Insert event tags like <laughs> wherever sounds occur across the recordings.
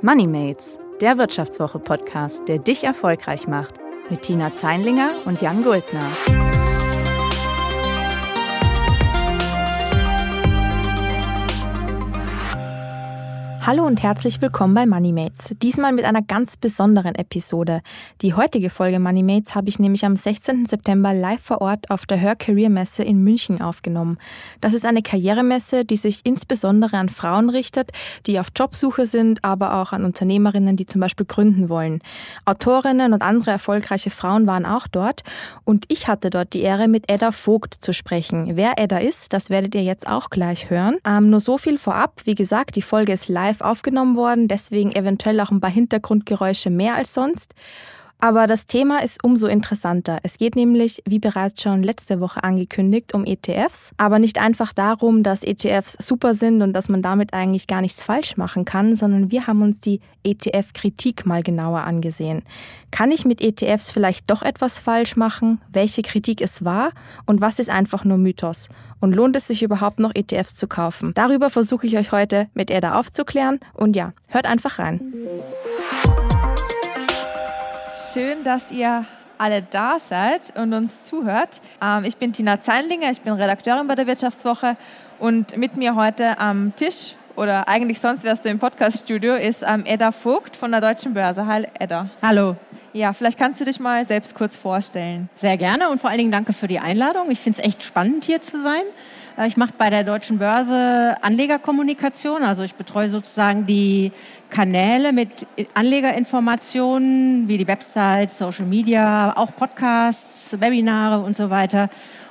Moneymates, der Wirtschaftswoche-Podcast, der dich erfolgreich macht, mit Tina Zeinlinger und Jan Guldner. Hallo und herzlich willkommen bei Moneymates. Diesmal mit einer ganz besonderen Episode. Die heutige Folge Moneymates habe ich nämlich am 16. September live vor Ort auf der Her Career Messe in München aufgenommen. Das ist eine Karrieremesse, die sich insbesondere an Frauen richtet, die auf Jobsuche sind, aber auch an Unternehmerinnen, die zum Beispiel gründen wollen. Autorinnen und andere erfolgreiche Frauen waren auch dort und ich hatte dort die Ehre, mit Edda Vogt zu sprechen. Wer Edda ist, das werdet ihr jetzt auch gleich hören. Ähm, nur so viel vorab. Wie gesagt, die Folge ist live live aufgenommen worden, deswegen eventuell auch ein paar Hintergrundgeräusche mehr als sonst. Aber das Thema ist umso interessanter. Es geht nämlich, wie bereits schon letzte Woche angekündigt, um ETFs. Aber nicht einfach darum, dass ETFs super sind und dass man damit eigentlich gar nichts falsch machen kann, sondern wir haben uns die ETF-Kritik mal genauer angesehen. Kann ich mit ETFs vielleicht doch etwas falsch machen? Welche Kritik es war? Und was ist einfach nur Mythos? Und lohnt es sich überhaupt noch ETFs zu kaufen? Darüber versuche ich euch heute mit Eda aufzuklären. Und ja, hört einfach rein. Schön, dass ihr alle da seid und uns zuhört. Ähm, ich bin Tina Zeinlinger, ich bin Redakteurin bei der Wirtschaftswoche und mit mir heute am Tisch oder eigentlich sonst wärst du im Podcaststudio ist ähm, Edda Vogt von der Deutschen Börse. Hallo Edda. Hallo. Ja, vielleicht kannst du dich mal selbst kurz vorstellen. Sehr gerne und vor allen Dingen danke für die Einladung. Ich finde es echt spannend hier zu sein. Äh, ich mache bei der Deutschen Börse Anlegerkommunikation, also ich betreue sozusagen die Kanäle mit Anlegerinformationen wie die Website, Social Media, auch Podcasts, Webinare und so weiter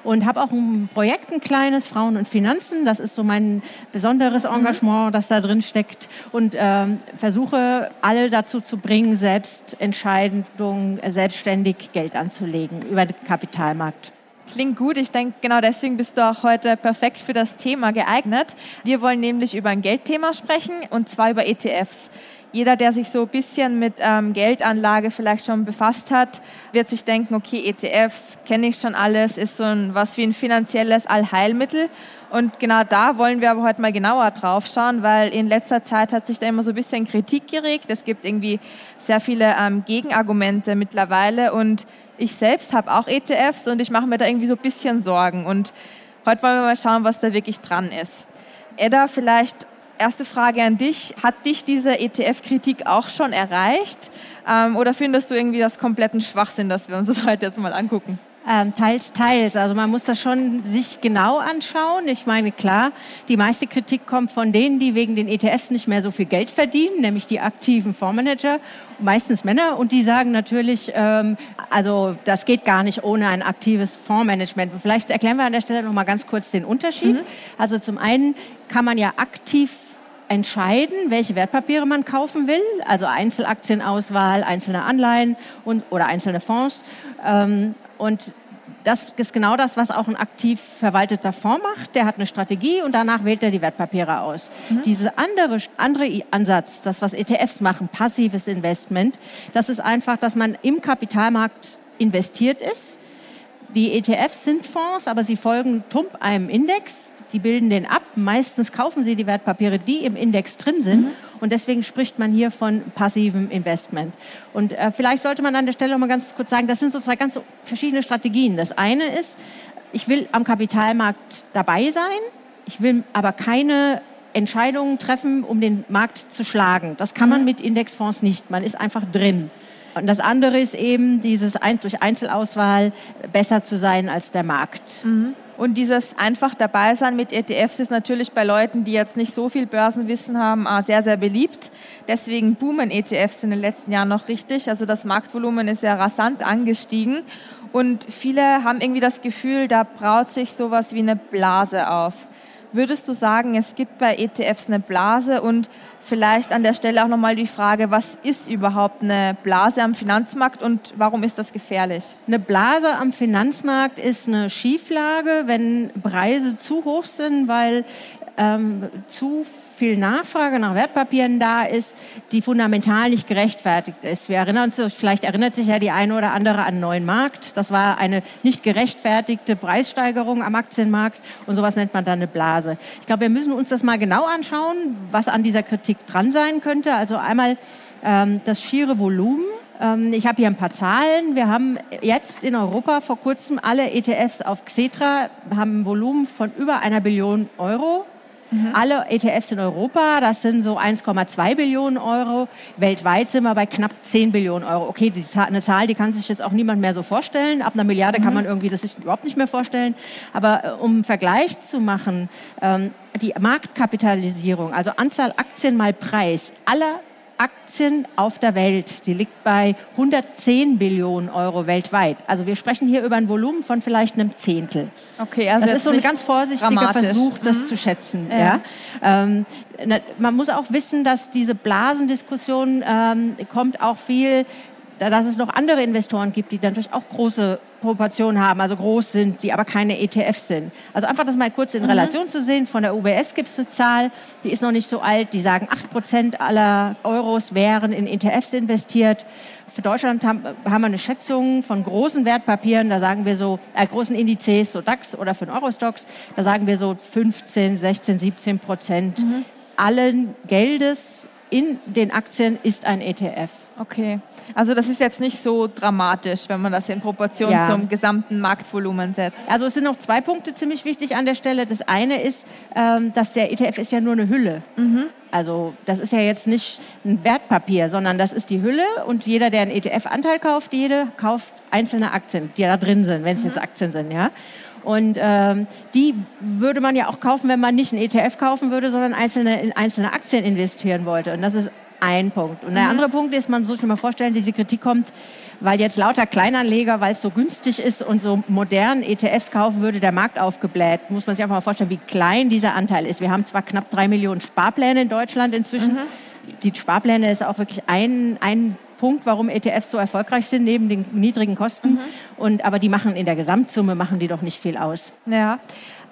und habe auch ein Projekt, ein kleines Frauen und Finanzen. Das ist so mein besonderes mhm. Engagement, das da drin steckt und ähm, versuche alle dazu zu bringen, selbst Entscheidungen, äh, selbstständig Geld anzulegen über den Kapitalmarkt. Klingt gut. Ich denke, genau deswegen bist du auch heute perfekt für das Thema geeignet. Wir wollen nämlich über ein Geldthema sprechen und zwar über ETFs. Jeder, der sich so ein bisschen mit ähm, Geldanlage vielleicht schon befasst hat, wird sich denken, okay, ETFs kenne ich schon alles, ist so ein, was wie ein finanzielles Allheilmittel. Und genau da wollen wir aber heute mal genauer drauf schauen, weil in letzter Zeit hat sich da immer so ein bisschen Kritik geregt. Es gibt irgendwie sehr viele ähm, Gegenargumente mittlerweile und ich selbst habe auch ETFs und ich mache mir da irgendwie so ein bisschen Sorgen. Und heute wollen wir mal schauen, was da wirklich dran ist. Edda, vielleicht erste Frage an dich. Hat dich diese ETF-Kritik auch schon erreicht? Ähm, oder findest du irgendwie das kompletten Schwachsinn, dass wir uns das heute jetzt mal angucken? Ähm, teils, teils. Also man muss das schon sich genau anschauen. Ich meine, klar, die meiste Kritik kommt von denen, die wegen den ETFs nicht mehr so viel Geld verdienen, nämlich die aktiven Fondsmanager, meistens Männer. Und die sagen natürlich, ähm, also das geht gar nicht ohne ein aktives Fondsmanagement. Vielleicht erklären wir an der Stelle noch mal ganz kurz den Unterschied. Mhm. Also zum einen kann man ja aktiv entscheiden, welche Wertpapiere man kaufen will, also Einzelaktienauswahl, einzelne Anleihen und, oder einzelne Fonds. Ähm, und das ist genau das, was auch ein aktiv verwalteter Fonds macht. Der hat eine Strategie und danach wählt er die Wertpapiere aus. Mhm. Dieser andere, andere Ansatz, das, was ETFs machen, passives Investment, das ist einfach, dass man im Kapitalmarkt investiert ist die ETFs sind Fonds, aber sie folgen tump einem Index. Die bilden den ab. Meistens kaufen sie die Wertpapiere, die im Index drin sind. Mhm. Und deswegen spricht man hier von passivem Investment. Und äh, vielleicht sollte man an der Stelle noch mal ganz kurz sagen, das sind so zwei ganz verschiedene Strategien. Das eine ist, ich will am Kapitalmarkt dabei sein. Ich will aber keine Entscheidungen treffen, um den Markt zu schlagen. Das kann man mhm. mit Indexfonds nicht. Man ist einfach drin. Und das andere ist eben dieses durch Einzelauswahl besser zu sein als der Markt. Mhm. Und dieses einfach dabei sein mit ETFs ist natürlich bei Leuten, die jetzt nicht so viel Börsenwissen haben, sehr, sehr beliebt. Deswegen boomen ETFs in den letzten Jahren noch richtig. Also das Marktvolumen ist ja rasant angestiegen. Und viele haben irgendwie das Gefühl, da braut sich sowas wie eine Blase auf. Würdest du sagen, es gibt bei ETFs eine Blase und vielleicht an der Stelle auch nochmal die Frage, was ist überhaupt eine Blase am Finanzmarkt und warum ist das gefährlich? Eine Blase am Finanzmarkt ist eine Schieflage, wenn Preise zu hoch sind, weil ähm, zu viel Nachfrage nach Wertpapieren da ist, die fundamental nicht gerechtfertigt ist. Wir erinnern uns, vielleicht erinnert sich ja die eine oder andere an neuen Markt. Das war eine nicht gerechtfertigte Preissteigerung am Aktienmarkt und sowas nennt man dann eine Blase. Ich glaube, wir müssen uns das mal genau anschauen, was an dieser Kritik dran sein könnte. Also einmal ähm, das schiere Volumen ähm, ich habe hier ein paar Zahlen. Wir haben jetzt in Europa vor kurzem alle ETFs auf Xetra, haben ein Volumen von über einer Billion Euro Mhm. Alle ETFs in Europa, das sind so 1,2 Billionen Euro. Weltweit sind wir bei knapp 10 Billionen Euro. Okay, die, eine Zahl, die kann sich jetzt auch niemand mehr so vorstellen. Ab einer Milliarde mhm. kann man irgendwie das sich überhaupt nicht mehr vorstellen. Aber äh, um einen Vergleich zu machen, ähm, die Marktkapitalisierung, also Anzahl Aktien mal Preis aller Aktien auf der Welt, die liegt bei 110 Billionen Euro weltweit. Also wir sprechen hier über ein Volumen von vielleicht einem Zehntel. Okay, also das ist so ein ganz vorsichtiger Versuch, das mhm. zu schätzen. Ja. ja. Ähm, man muss auch wissen, dass diese Blasendiskussion ähm, kommt auch viel dass es noch andere Investoren gibt, die natürlich auch große Proportionen haben, also groß sind, die aber keine ETFs sind. Also einfach das mal kurz in mhm. Relation zu sehen. Von der UBS gibt es eine Zahl, die ist noch nicht so alt, die sagen, 8% aller Euros wären in ETFs investiert. Für Deutschland haben, haben wir eine Schätzung von großen Wertpapieren, da sagen wir so, äh, großen Indizes, so DAX oder für den Eurostocks, da sagen wir so 15, 16, 17 Prozent mhm. allen Geldes in den Aktien ist ein ETF. Okay, also das ist jetzt nicht so dramatisch, wenn man das in Proportion ja. zum gesamten Marktvolumen setzt. Also es sind noch zwei Punkte ziemlich wichtig an der Stelle. Das eine ist, ähm, dass der ETF ist ja nur eine Hülle. Mhm. Also das ist ja jetzt nicht ein Wertpapier, sondern das ist die Hülle und jeder, der einen ETF-Anteil kauft, jede kauft einzelne Aktien, die da drin sind, wenn es mhm. jetzt Aktien sind, ja. Und ähm, die würde man ja auch kaufen, wenn man nicht einen ETF kaufen würde, sondern einzelne, in einzelne Aktien investieren wollte. Und das ist ein Punkt. Und der mhm. andere Punkt ist, man muss sich mal vorstellen, diese Kritik kommt, weil jetzt lauter Kleinanleger, weil es so günstig ist und so modern ETFs kaufen würde, der Markt aufgebläht. Muss man sich einfach mal vorstellen, wie klein dieser Anteil ist. Wir haben zwar knapp drei Millionen Sparpläne in Deutschland inzwischen. Mhm. Die Sparpläne ist auch wirklich ein, ein Punkt, warum ETFs so erfolgreich sind, neben den niedrigen Kosten. Mhm. Und, aber die machen in der Gesamtsumme machen die doch nicht viel aus. Ja.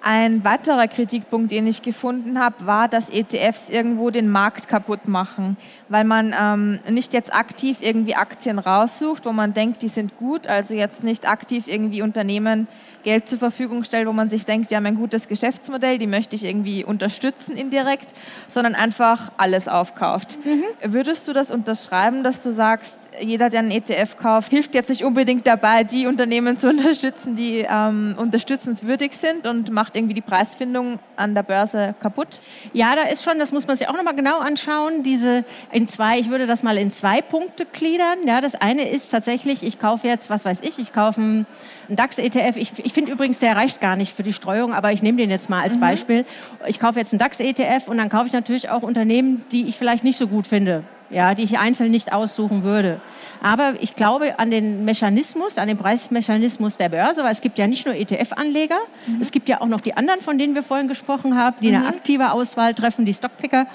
Ein weiterer Kritikpunkt, den ich gefunden habe, war, dass ETFs irgendwo den Markt kaputt machen, weil man ähm, nicht jetzt aktiv irgendwie Aktien raussucht, wo man denkt, die sind gut, also jetzt nicht aktiv irgendwie Unternehmen Geld zur Verfügung stellt, wo man sich denkt, die haben ein gutes Geschäftsmodell, die möchte ich irgendwie unterstützen indirekt, sondern einfach alles aufkauft. Mhm. Würdest du das unterschreiben, dass du sagst, jeder, der einen ETF kauft, hilft jetzt nicht unbedingt dabei, die Unternehmen zu <laughs> unterstützen, die ähm, unterstützenswürdig sind und macht irgendwie die Preisfindung an der Börse kaputt? Ja, da ist schon, das muss man sich auch nochmal genau anschauen, diese in zwei, ich würde das mal in zwei Punkte gliedern. Ja, das eine ist tatsächlich, ich kaufe jetzt, was weiß ich, ich kaufe einen DAX-ETF. Ich, ich finde übrigens, der reicht gar nicht für die Streuung, aber ich nehme den jetzt mal als mhm. Beispiel. Ich kaufe jetzt einen DAX-ETF und dann kaufe ich natürlich auch Unternehmen, die ich vielleicht nicht so gut finde. Ja, die ich einzeln nicht aussuchen würde. Aber ich glaube an den Mechanismus, an den Preismechanismus der Börse, weil es gibt ja nicht nur ETF-Anleger, mhm. es gibt ja auch noch die anderen, von denen wir vorhin gesprochen haben, die mhm. eine aktive Auswahl treffen, die Stockpicker.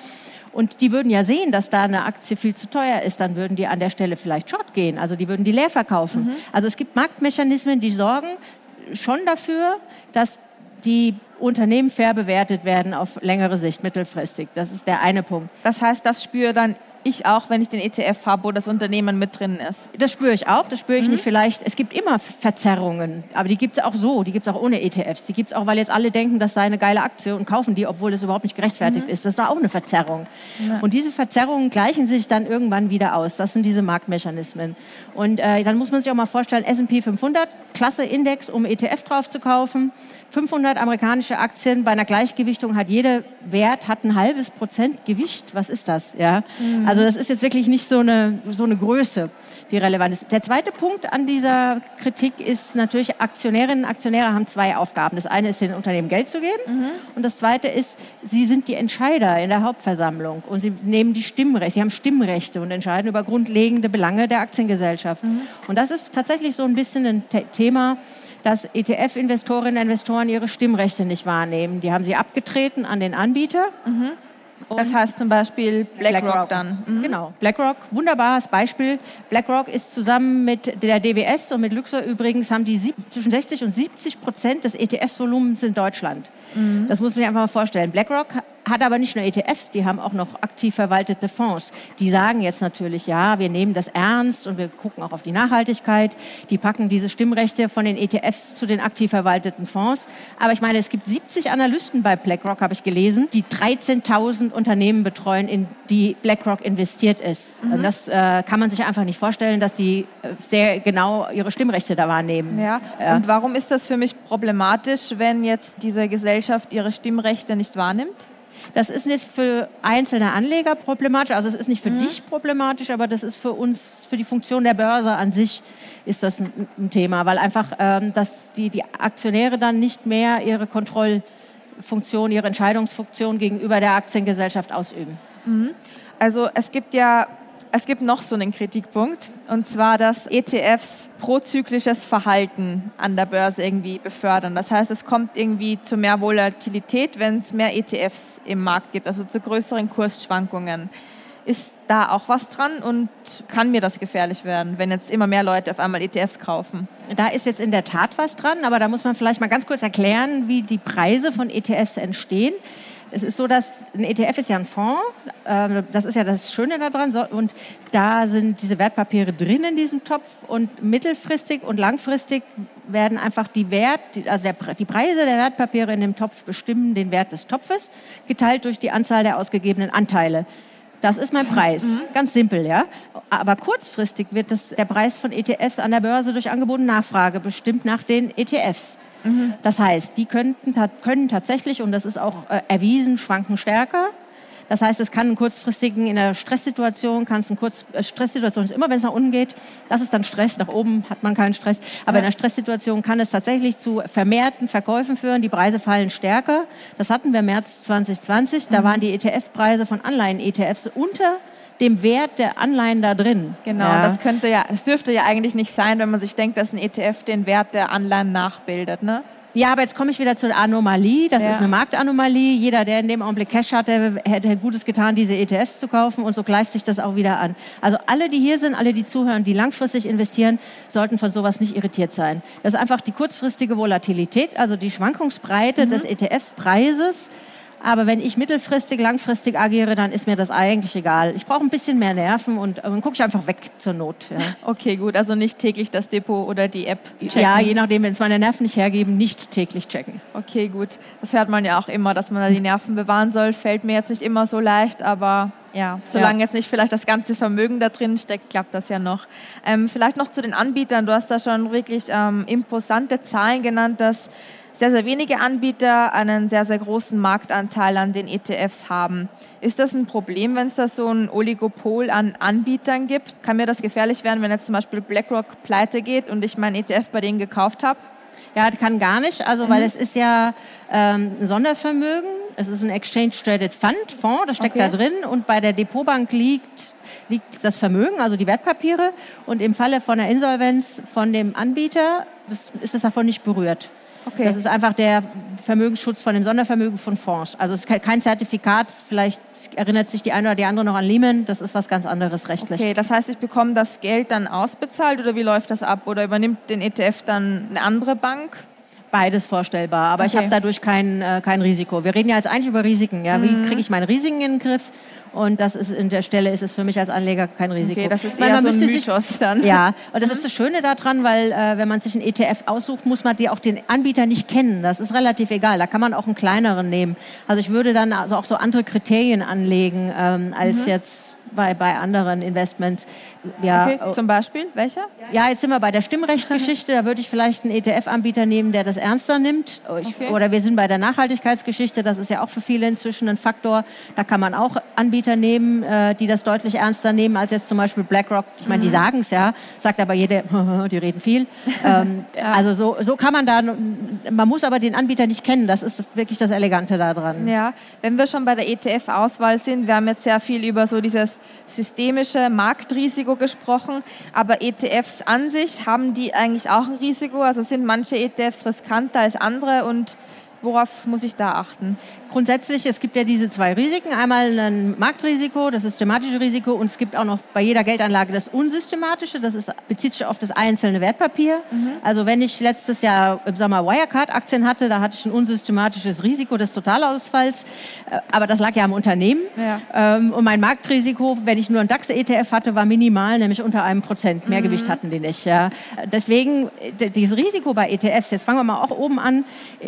Und die würden ja sehen, dass da eine Aktie viel zu teuer ist, dann würden die an der Stelle vielleicht short gehen. Also die würden die leer verkaufen. Mhm. Also es gibt Marktmechanismen, die sorgen schon dafür, dass die Unternehmen fair bewertet werden auf längere Sicht, mittelfristig. Das ist der eine Punkt. Das heißt, das spüre dann ich auch, wenn ich den ETF habe, wo das Unternehmen mit drin ist. Das spüre ich auch, das spüre ich mhm. nicht vielleicht. Es gibt immer Verzerrungen, aber die gibt es auch so, die gibt es auch ohne ETFs. Die gibt es auch, weil jetzt alle denken, das sei eine geile Aktie und kaufen die, obwohl das überhaupt nicht gerechtfertigt mhm. ist. Das ist auch eine Verzerrung. Ja. Und diese Verzerrungen gleichen sich dann irgendwann wieder aus. Das sind diese Marktmechanismen. Und äh, dann muss man sich auch mal vorstellen, S&P 500, klasse Index, um ETF drauf zu kaufen. 500 amerikanische Aktien bei einer Gleichgewichtung hat jeder Wert hat ein halbes Prozent Gewicht. Was ist das? Ja. Mhm. Also das ist jetzt wirklich nicht so eine, so eine Größe, die relevant ist. Der zweite Punkt an dieser Kritik ist natürlich, Aktionärinnen und Aktionäre haben zwei Aufgaben. Das eine ist, den Unternehmen Geld zu geben mhm. und das zweite ist, sie sind die Entscheider in der Hauptversammlung und sie nehmen die Stimmrechte, sie haben Stimmrechte und entscheiden über grundlegende Belange der Aktiengesellschaft. Mhm. Und das ist tatsächlich so ein bisschen ein Thema, dass ETF-Investorinnen und Investoren ihre Stimmrechte nicht wahrnehmen. Die haben sie abgetreten an den Anbieter. Mhm. Das heißt zum Beispiel BlackRock, BlackRock. dann. Mhm. Genau, BlackRock, wunderbares Beispiel. BlackRock ist zusammen mit der DWS und mit Luxor übrigens, haben die zwischen 60 und 70 Prozent des ETF-Volumens in Deutschland. Mhm. Das muss man sich einfach mal vorstellen. BlackRock hat aber nicht nur ETFs, die haben auch noch aktiv verwaltete Fonds. Die sagen jetzt natürlich, ja, wir nehmen das ernst und wir gucken auch auf die Nachhaltigkeit. Die packen diese Stimmrechte von den ETFs zu den aktiv verwalteten Fonds. Aber ich meine, es gibt 70 Analysten bei BlackRock, habe ich gelesen, die 13.000 Unternehmen betreuen, in die BlackRock investiert ist. Mhm. Und das äh, kann man sich einfach nicht vorstellen, dass die äh, sehr genau ihre Stimmrechte da wahrnehmen. Ja. ja. Und warum ist das für mich problematisch, wenn jetzt diese Gesellschaft ihre Stimmrechte nicht wahrnimmt? Das ist nicht für einzelne Anleger problematisch, also es ist nicht für mhm. dich problematisch, aber das ist für uns, für die Funktion der Börse an sich ist das ein, ein Thema, weil einfach ähm, dass die, die Aktionäre dann nicht mehr ihre Kontrollfunktion, ihre Entscheidungsfunktion gegenüber der Aktiengesellschaft ausüben. Mhm. Also es gibt ja es gibt noch so einen Kritikpunkt, und zwar, dass ETFs prozyklisches Verhalten an der Börse irgendwie befördern. Das heißt, es kommt irgendwie zu mehr Volatilität, wenn es mehr ETFs im Markt gibt, also zu größeren Kursschwankungen. Ist da auch was dran und kann mir das gefährlich werden, wenn jetzt immer mehr Leute auf einmal ETFs kaufen? Da ist jetzt in der Tat was dran, aber da muss man vielleicht mal ganz kurz erklären, wie die Preise von ETFs entstehen. Es ist so, dass ein ETF ist ja ein Fonds. Ähm, das ist ja das Schöne daran. Und da sind diese Wertpapiere drin in diesem Topf. Und mittelfristig und langfristig werden einfach die Wert, also der, die Preise der Wertpapiere in dem Topf bestimmen den Wert des Topfes, geteilt durch die Anzahl der ausgegebenen Anteile. Das ist mein Preis. Mhm. Ganz simpel, ja. Aber kurzfristig wird das, der Preis von ETFs an der Börse durch Angebot und Nachfrage bestimmt nach den ETFs. Mhm. Das heißt, die könnten, können tatsächlich, und das ist auch äh, erwiesen, schwanken stärker. Das heißt, es kann einen kurzfristigen, in einer Stresssituation, kann es eine Kurz, äh, Stresssituation ist immer, wenn es nach unten geht, das ist dann Stress, nach oben hat man keinen Stress. Aber ja. in einer Stresssituation kann es tatsächlich zu vermehrten Verkäufen führen, die Preise fallen stärker. Das hatten wir im März 2020, da mhm. waren die ETF-Preise von Anleihen-ETFs unter dem Wert der Anleihen da drin. Genau, ja. das könnte ja, das dürfte ja eigentlich nicht sein, wenn man sich denkt, dass ein ETF den Wert der Anleihen nachbildet, ne? Ja, aber jetzt komme ich wieder zur Anomalie. Das ja. ist eine Marktanomalie. Jeder, der in dem Augenblick Cash hatte, hätte Gutes getan, diese ETFs zu kaufen und so gleicht sich das auch wieder an. Also alle, die hier sind, alle, die zuhören, die langfristig investieren, sollten von sowas nicht irritiert sein. Das ist einfach die kurzfristige Volatilität, also die Schwankungsbreite mhm. des ETF-Preises aber wenn ich mittelfristig, langfristig agiere, dann ist mir das eigentlich egal. Ich brauche ein bisschen mehr Nerven und dann gucke ich einfach weg zur Not. Ja. Okay, gut. Also nicht täglich das Depot oder die App checken. Ja, je nachdem, wenn es meine Nerven nicht hergeben, nicht täglich checken. Okay, gut. Das hört man ja auch immer, dass man da die Nerven bewahren soll. Fällt mir jetzt nicht immer so leicht, aber ja, solange ja. jetzt nicht vielleicht das ganze Vermögen da drin steckt, klappt das ja noch. Ähm, vielleicht noch zu den Anbietern. Du hast da schon wirklich ähm, imposante Zahlen genannt, dass sehr, sehr wenige Anbieter einen sehr, sehr großen Marktanteil an den ETFs haben. Ist das ein Problem, wenn es da so ein Oligopol an Anbietern gibt? Kann mir das gefährlich werden, wenn jetzt zum Beispiel BlackRock pleite geht und ich meinen ETF bei denen gekauft habe? Ja, kann gar nicht, also weil mhm. es ist ja ähm, ein Sondervermögen, es ist ein Exchange Traded Fund, Fonds, das steckt okay. da drin und bei der Depotbank liegt liegt das Vermögen, also die Wertpapiere und im Falle von der Insolvenz von dem Anbieter das, ist es davon nicht berührt. Okay. Das ist einfach der Vermögensschutz von dem Sondervermögen von Fonds. Also es ist kein Zertifikat, vielleicht erinnert sich die eine oder die andere noch an Lehman, das ist was ganz anderes rechtlich. Okay, das heißt, ich bekomme das Geld dann ausbezahlt oder wie läuft das ab? Oder übernimmt den ETF dann eine andere Bank? Beides vorstellbar, aber okay. ich habe dadurch kein, äh, kein Risiko. Wir reden ja jetzt eigentlich über Risiken. Ja? Mhm. Wie kriege ich meine Risiken in den Griff? Und das ist in der Stelle ist es für mich als Anleger kein Risiko. Okay, das ist eher man so ein Mythos sich, dann. Ja, und das mhm. ist das Schöne daran, weil äh, wenn man sich einen ETF aussucht, muss man die auch den Anbieter nicht kennen. Das ist relativ egal. Da kann man auch einen kleineren nehmen. Also ich würde dann also auch so andere Kriterien anlegen ähm, als mhm. jetzt bei, bei anderen Investments. Ja, okay, oh. zum Beispiel, welcher? Ja, jetzt sind wir bei der Stimmrechtgeschichte. Da würde ich vielleicht einen ETF-Anbieter nehmen, der das ernster nimmt. Ich, okay. Oder wir sind bei der Nachhaltigkeitsgeschichte. Das ist ja auch für viele inzwischen ein Faktor. Da kann man auch Anbieter nehmen, äh, die das deutlich ernster nehmen als jetzt zum Beispiel BlackRock. Ich meine, mhm. die sagen es ja, sagt aber jeder, <laughs> die reden viel. ähm, <laughs> ja. Also so, so kann man da, man muss aber den Anbieter nicht kennen. Das ist wirklich das Elegante daran. Ja, wenn wir schon bei der ETF-Auswahl sind, wir haben jetzt sehr viel über so dieses systemische Marktrisiko gesprochen, aber ETFs an sich, haben die eigentlich auch ein Risiko? Also sind manche ETFs riskanter als andere und Worauf muss ich da achten? Grundsätzlich, es gibt ja diese zwei Risiken. Einmal ein Marktrisiko, das systematische Risiko und es gibt auch noch bei jeder Geldanlage das unsystematische, das ist, bezieht sich auf das einzelne Wertpapier. Mhm. Also wenn ich letztes Jahr im Sommer Wirecard-Aktien hatte, da hatte ich ein unsystematisches Risiko des Totalausfalls, äh, aber das lag ja am Unternehmen. Ja. Ähm, und mein Marktrisiko, wenn ich nur ein DAX-ETF hatte, war minimal, nämlich unter einem Prozent. Mehr mhm. Gewicht hatten die nicht. Ja. Deswegen, das Risiko bei ETFs, jetzt fangen wir mal auch oben an,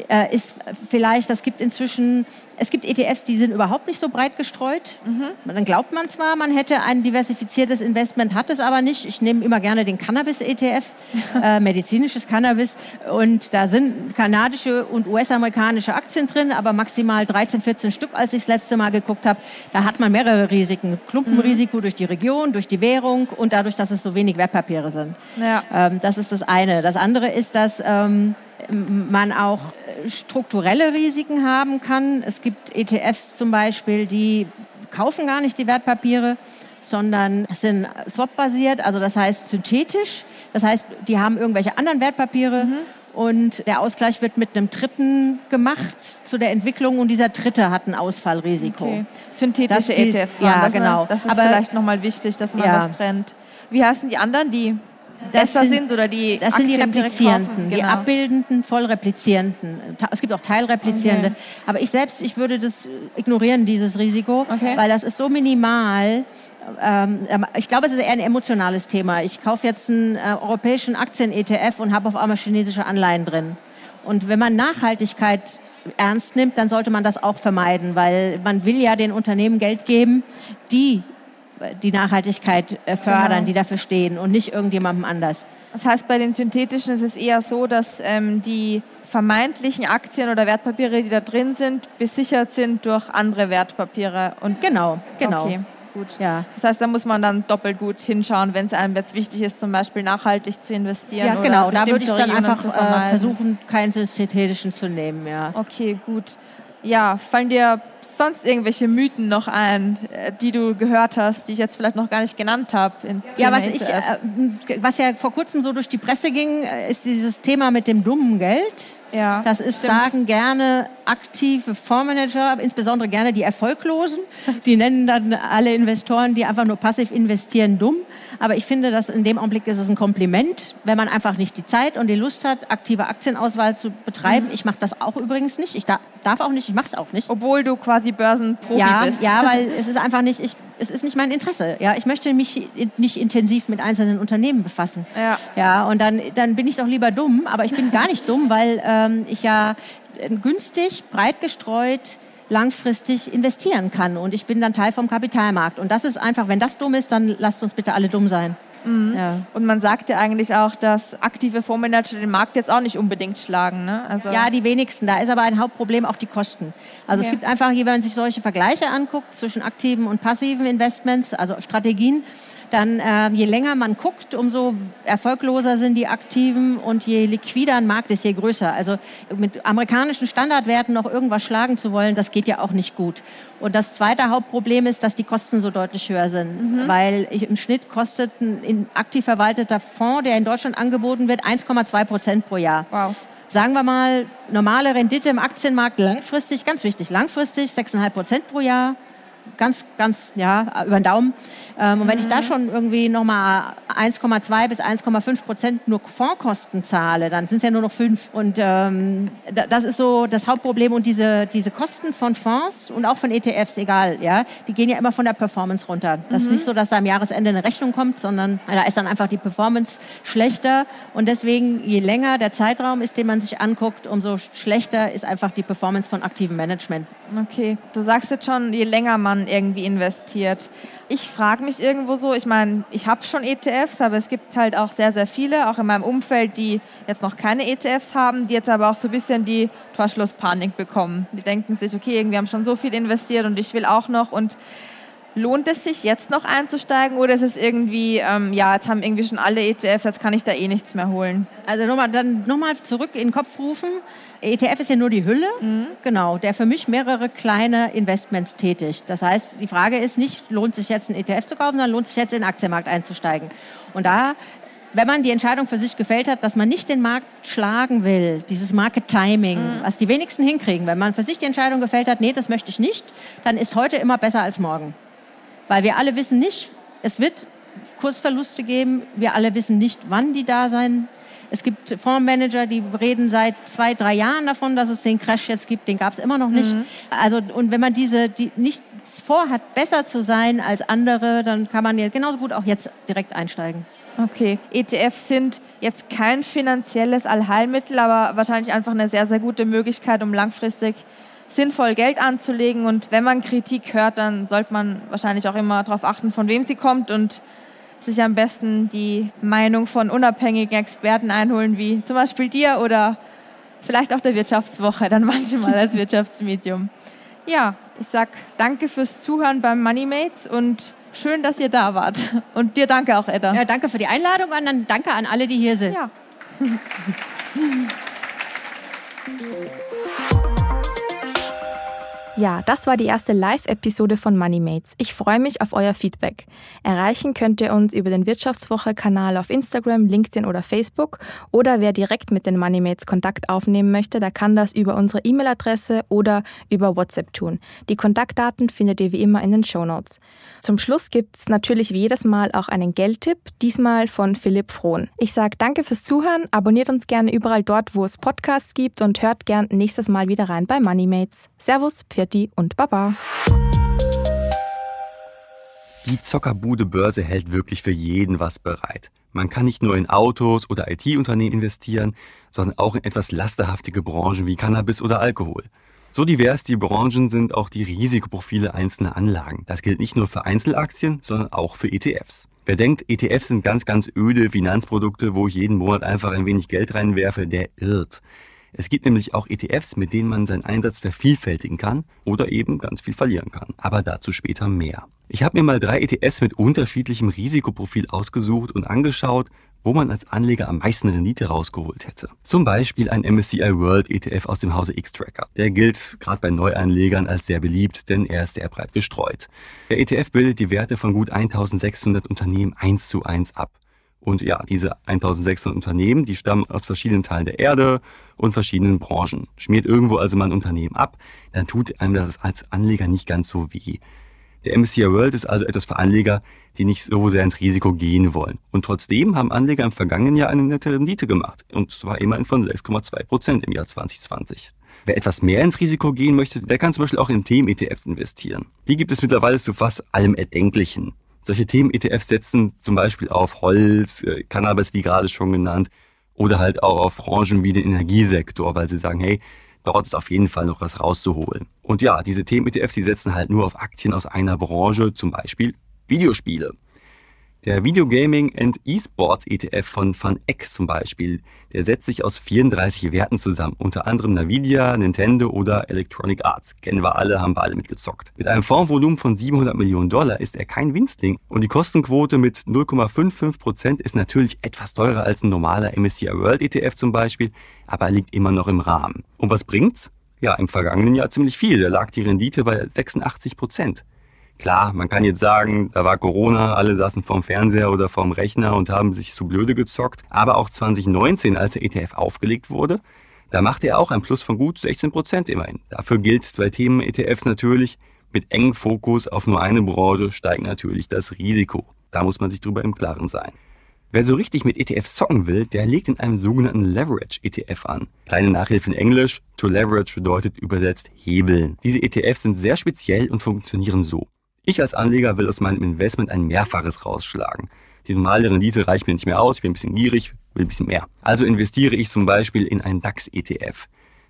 äh, ist vielleicht, das gibt inzwischen, es gibt ETFs, die sind überhaupt nicht so breit gestreut. Mhm. Dann glaubt man zwar, man hätte ein diversifiziertes Investment, hat es aber nicht. Ich nehme immer gerne den Cannabis-ETF, <laughs> äh, medizinisches Cannabis. Und da sind kanadische und US-amerikanische Aktien drin, aber maximal 13, 14 Stück, als ich das letzte Mal geguckt habe. Da hat man mehrere Risiken. Klumpenrisiko mhm. durch die Region, durch die Währung und dadurch, dass es so wenig Wertpapiere sind. Ja. Ähm, das ist das eine. Das andere ist, dass ähm, man auch strukturelle Risiken haben kann. Es gibt ETFs zum Beispiel, die kaufen gar nicht die Wertpapiere, sondern sind swap-basiert, also das heißt synthetisch. Das heißt, die haben irgendwelche anderen Wertpapiere mhm. und der Ausgleich wird mit einem Dritten gemacht zu der Entwicklung und dieser Dritte hat ein Ausfallrisiko. Okay. Synthetische gilt, ETFs waren ja, das, ne? genau. Das ist Aber, vielleicht nochmal wichtig, dass man ja. das trennt. Wie heißen die anderen, die das sind, sind, oder die Das sind die replizierenden, genau. die abbildenden, voll replizierenden. Es gibt auch teilreplizierende. Okay. Aber ich selbst, ich würde das ignorieren, dieses Risiko, okay. weil das ist so minimal. Ähm, ich glaube, es ist eher ein emotionales Thema. Ich kaufe jetzt einen äh, europäischen Aktien-ETF und habe auf einmal chinesische Anleihen drin. Und wenn man Nachhaltigkeit ernst nimmt, dann sollte man das auch vermeiden, weil man will ja den Unternehmen Geld geben, die die Nachhaltigkeit äh, fördern, genau. die dafür stehen und nicht irgendjemandem anders. Das heißt, bei den synthetischen ist es eher so, dass ähm, die vermeintlichen Aktien oder Wertpapiere, die da drin sind, besichert sind durch andere Wertpapiere. Und genau, genau. Okay. Gut. Ja. Das heißt, da muss man dann doppelt gut hinschauen, wenn es einem jetzt wichtig ist, zum Beispiel nachhaltig zu investieren. Ja, genau. Da würde ich dann einfach äh, versuchen, keinen synthetischen zu nehmen. Ja. Okay, gut. Ja, fallen dir sonst irgendwelche Mythen noch ein, äh, die du gehört hast, die ich jetzt vielleicht noch gar nicht genannt habe? Ja, was, ich, äh, was ja vor kurzem so durch die Presse ging, äh, ist dieses Thema mit dem dummen Geld. Ja, das ist, stimmt. sagen gerne aktive Fondsmanager, insbesondere gerne die Erfolglosen. Die nennen dann alle Investoren, die einfach nur passiv investieren, dumm. Aber ich finde, dass in dem Augenblick ist es ein Kompliment, wenn man einfach nicht die Zeit und die Lust hat, aktive Aktienauswahl zu betreiben. Mhm. Ich mache das auch übrigens nicht. Ich darf auch nicht, ich mache es auch nicht. Obwohl du quasi Börsenprofi ja, bist. Ja, weil <laughs> es ist einfach nicht, ich, es ist nicht mein Interesse. Ja, ich möchte mich nicht intensiv mit einzelnen Unternehmen befassen. Ja. Ja, und dann, dann bin ich doch lieber dumm. Aber ich bin gar nicht dumm, weil ähm, ich ja günstig, breit gestreut langfristig investieren kann. Und ich bin dann Teil vom Kapitalmarkt. Und das ist einfach, wenn das dumm ist, dann lasst uns bitte alle dumm sein. Mhm. Ja. Und man sagt ja eigentlich auch, dass aktive Fondsmanager den Markt jetzt auch nicht unbedingt schlagen. Ne? Also ja, die wenigsten. Da ist aber ein Hauptproblem auch die Kosten. Also okay. es gibt einfach, wenn man sich solche Vergleiche anguckt zwischen aktiven und passiven Investments, also Strategien, dann äh, je länger man guckt, umso erfolgloser sind die Aktiven und je liquider ein Markt ist, je größer. Also mit amerikanischen Standardwerten noch irgendwas schlagen zu wollen, das geht ja auch nicht gut. Und das zweite Hauptproblem ist, dass die Kosten so deutlich höher sind, mhm. weil ich, im Schnitt kostet ein aktiv verwalteter Fonds, der in Deutschland angeboten wird, 1,2 Prozent pro Jahr. Wow sagen wir mal, normale Rendite im Aktienmarkt langfristig, ganz wichtig, langfristig 6,5 Prozent pro Jahr ganz, ganz, ja, über den Daumen. Ähm, und wenn ich da mhm. schon irgendwie nochmal 1,2 bis 1,5 Prozent nur Fondskosten zahle, dann sind es ja nur noch 5. Und ähm, das ist so das Hauptproblem. Und diese, diese Kosten von Fonds und auch von ETFs, egal, ja, die gehen ja immer von der Performance runter. Das mhm. ist nicht so, dass da am Jahresende eine Rechnung kommt, sondern da ist dann einfach die Performance schlechter. Und deswegen, je länger der Zeitraum ist, den man sich anguckt, umso schlechter ist einfach die Performance von aktivem Management. Okay, du sagst jetzt schon, je länger man irgendwie investiert. Ich frage mich irgendwo so, ich meine, ich habe schon ETFs, aber es gibt halt auch sehr, sehr viele, auch in meinem Umfeld, die jetzt noch keine ETFs haben, die jetzt aber auch so ein bisschen die Torschlusspanik bekommen. Die denken sich, okay, irgendwie haben schon so viel investiert und ich will auch noch und Lohnt es sich jetzt noch einzusteigen oder ist es irgendwie, ähm, ja, jetzt haben irgendwie schon alle ETFs, jetzt kann ich da eh nichts mehr holen? Also nochmal, dann nochmal zurück in den Kopf rufen. ETF ist ja nur die Hülle, mhm. genau, der für mich mehrere kleine Investments tätigt. Das heißt, die Frage ist nicht, lohnt sich jetzt einen ETF zu kaufen, sondern lohnt sich jetzt in den Aktienmarkt einzusteigen. Und da wenn man die Entscheidung für sich gefällt hat, dass man nicht den Markt schlagen will, dieses Market Timing, mhm. was die wenigsten hinkriegen, wenn man für sich die Entscheidung gefällt hat, nee, das möchte ich nicht, dann ist heute immer besser als morgen. Weil wir alle wissen nicht, es wird Kursverluste geben, wir alle wissen nicht, wann die da sein es gibt Fondsmanager, die reden seit zwei, drei Jahren davon, dass es den Crash jetzt gibt. Den gab es immer noch nicht. Mhm. Also, und wenn man diese, die nicht vorhat, besser zu sein als andere, dann kann man ja genauso gut auch jetzt direkt einsteigen. Okay, ETFs sind jetzt kein finanzielles Allheilmittel, aber wahrscheinlich einfach eine sehr, sehr gute Möglichkeit, um langfristig sinnvoll Geld anzulegen. Und wenn man Kritik hört, dann sollte man wahrscheinlich auch immer darauf achten, von wem sie kommt und sich am besten die Meinung von unabhängigen Experten einholen, wie zum Beispiel dir oder vielleicht auch der Wirtschaftswoche, dann <laughs> manchmal als Wirtschaftsmedium. Ja, ich sag danke fürs Zuhören beim Moneymates und schön, dass ihr da wart. <laughs> Und dir danke auch, Edda. Ja, danke für die Einladung und dann danke an alle, die hier sind. Ja. <laughs> Ja, das war die erste Live-Episode von Moneymates. Ich freue mich auf euer Feedback. Erreichen könnt ihr uns über den Wirtschaftswoche-Kanal auf Instagram, LinkedIn oder Facebook. Oder wer direkt mit den Moneymates Kontakt aufnehmen möchte, der kann das über unsere E-Mail-Adresse oder über WhatsApp tun. Die Kontaktdaten findet ihr wie immer in den Show Notes. Zum Schluss gibt es natürlich wie jedes Mal auch einen Geldtipp, diesmal von Philipp Frohn. Ich sage danke fürs Zuhören, abonniert uns gerne überall dort, wo es Podcasts gibt und hört gern nächstes Mal wieder rein bei Moneymates. Servus, Pfiat Pfirti und Baba. Die Zockerbude Börse hält wirklich für jeden was bereit. Man kann nicht nur in Autos oder IT-Unternehmen investieren, sondern auch in etwas lasterhaftige Branchen wie Cannabis oder Alkohol. So divers die Branchen sind auch die Risikoprofile einzelner Anlagen. Das gilt nicht nur für Einzelaktien, sondern auch für ETFs. Wer denkt, ETFs sind ganz, ganz öde Finanzprodukte, wo ich jeden Monat einfach ein wenig Geld reinwerfe, der irrt. Es gibt nämlich auch ETFs, mit denen man seinen Einsatz vervielfältigen kann oder eben ganz viel verlieren kann. Aber dazu später mehr. Ich habe mir mal drei ETFs mit unterschiedlichem Risikoprofil ausgesucht und angeschaut, wo man als Anleger am meisten Rendite rausgeholt hätte. Zum Beispiel ein MSCI World ETF aus dem Hause X-Tracker. Der gilt gerade bei Neuanlegern als sehr beliebt, denn er ist sehr breit gestreut. Der ETF bildet die Werte von gut 1600 Unternehmen eins zu eins ab. Und ja, diese 1600 Unternehmen, die stammen aus verschiedenen Teilen der Erde und verschiedenen Branchen. Schmiert irgendwo also mal ein Unternehmen ab, dann tut einem das als Anleger nicht ganz so weh. Der MSCI World ist also etwas für Anleger, die nicht so sehr ins Risiko gehen wollen. Und trotzdem haben Anleger im vergangenen Jahr eine nette Rendite gemacht. Und zwar immerhin von 6,2 Prozent im Jahr 2020. Wer etwas mehr ins Risiko gehen möchte, der kann zum Beispiel auch in Themen-ETFs investieren. Die gibt es mittlerweile zu fast allem Erdenklichen. Solche Themen-ETFs setzen zum Beispiel auf Holz, äh, Cannabis, wie gerade schon genannt, oder halt auch auf Branchen wie den Energiesektor, weil sie sagen, hey, dort ist auf jeden Fall noch was rauszuholen. Und ja, diese Themen-ETFs, die setzen halt nur auf Aktien aus einer Branche, zum Beispiel Videospiele. Der Videogaming and Esports ETF von Van Eck zum Beispiel, der setzt sich aus 34 Werten zusammen, unter anderem Nvidia, Nintendo oder Electronic Arts. Kennen wir alle, haben wir alle mitgezockt. Mit einem Fondsvolumen von 700 Millionen Dollar ist er kein Winstling und die Kostenquote mit 0,55 Prozent ist natürlich etwas teurer als ein normaler MSCI World ETF zum Beispiel, aber liegt immer noch im Rahmen. Und was bringt's? Ja, im vergangenen Jahr ziemlich viel. Da lag die Rendite bei 86 Prozent. Klar, man kann jetzt sagen, da war Corona, alle saßen vorm Fernseher oder vorm Rechner und haben sich zu blöde gezockt. Aber auch 2019, als der ETF aufgelegt wurde, da machte er auch ein Plus von gut 16 Prozent immerhin. Dafür gilt bei Themen-ETFs natürlich, mit engem Fokus auf nur eine Branche steigt natürlich das Risiko. Da muss man sich drüber im Klaren sein. Wer so richtig mit ETFs zocken will, der legt in einem sogenannten Leverage-ETF an. Kleine Nachhilfe in Englisch. To leverage bedeutet übersetzt hebeln. Diese ETFs sind sehr speziell und funktionieren so. Ich als Anleger will aus meinem Investment ein Mehrfaches rausschlagen. Die normale Rendite reicht mir nicht mehr aus, ich bin ein bisschen gierig, will ein bisschen mehr. Also investiere ich zum Beispiel in einen DAX-ETF,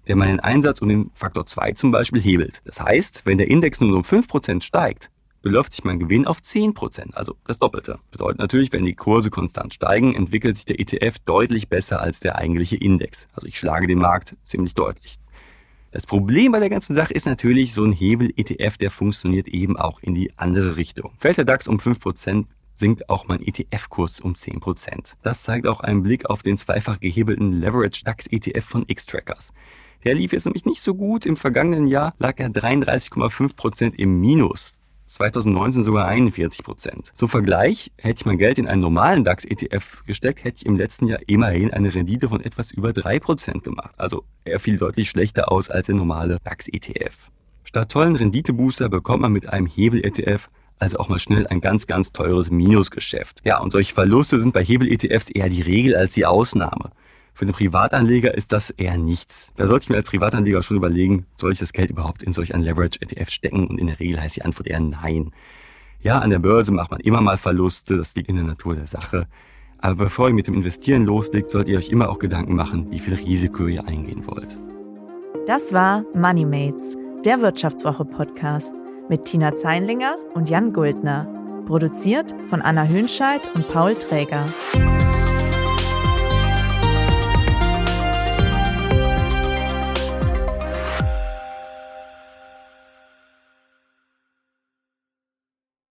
der meinen Einsatz um den Faktor 2 zum Beispiel hebelt. Das heißt, wenn der Index nur um 5% steigt, beläuft sich mein Gewinn auf 10%, also das Doppelte. Bedeutet natürlich, wenn die Kurse konstant steigen, entwickelt sich der ETF deutlich besser als der eigentliche Index. Also ich schlage den Markt ziemlich deutlich. Das Problem bei der ganzen Sache ist natürlich, so ein Hebel-ETF, der funktioniert eben auch in die andere Richtung. Fällt der DAX um 5%, sinkt auch mein ETF-Kurs um 10%. Das zeigt auch ein Blick auf den zweifach gehebelten Leverage DAX ETF von X-Trackers. Der lief jetzt nämlich nicht so gut. Im vergangenen Jahr lag er 33,5% im Minus. 2019 sogar 41 Prozent. Zum Vergleich, hätte ich mein Geld in einen normalen DAX-ETF gesteckt, hätte ich im letzten Jahr immerhin eine Rendite von etwas über 3 Prozent gemacht. Also er fiel deutlich schlechter aus als der normale DAX-ETF. Statt tollen Renditebooster bekommt man mit einem Hebel-ETF also auch mal schnell ein ganz, ganz teures Minusgeschäft. Ja, und solche Verluste sind bei Hebel-ETFs eher die Regel als die Ausnahme. Für den Privatanleger ist das eher nichts. Da sollte ich mir als Privatanleger schon überlegen, soll ich das Geld überhaupt in solch ein Leverage-ETF stecken? Und in der Regel heißt die Antwort eher nein. Ja, an der Börse macht man immer mal Verluste, das liegt in der Natur der Sache. Aber bevor ihr mit dem Investieren loslegt, solltet ihr euch immer auch Gedanken machen, wie viel Risiko ihr eingehen wollt. Das war MoneyMates, der Wirtschaftswoche-Podcast mit Tina Zeinlinger und Jan Guldner. Produziert von Anna Hönscheid und Paul Träger.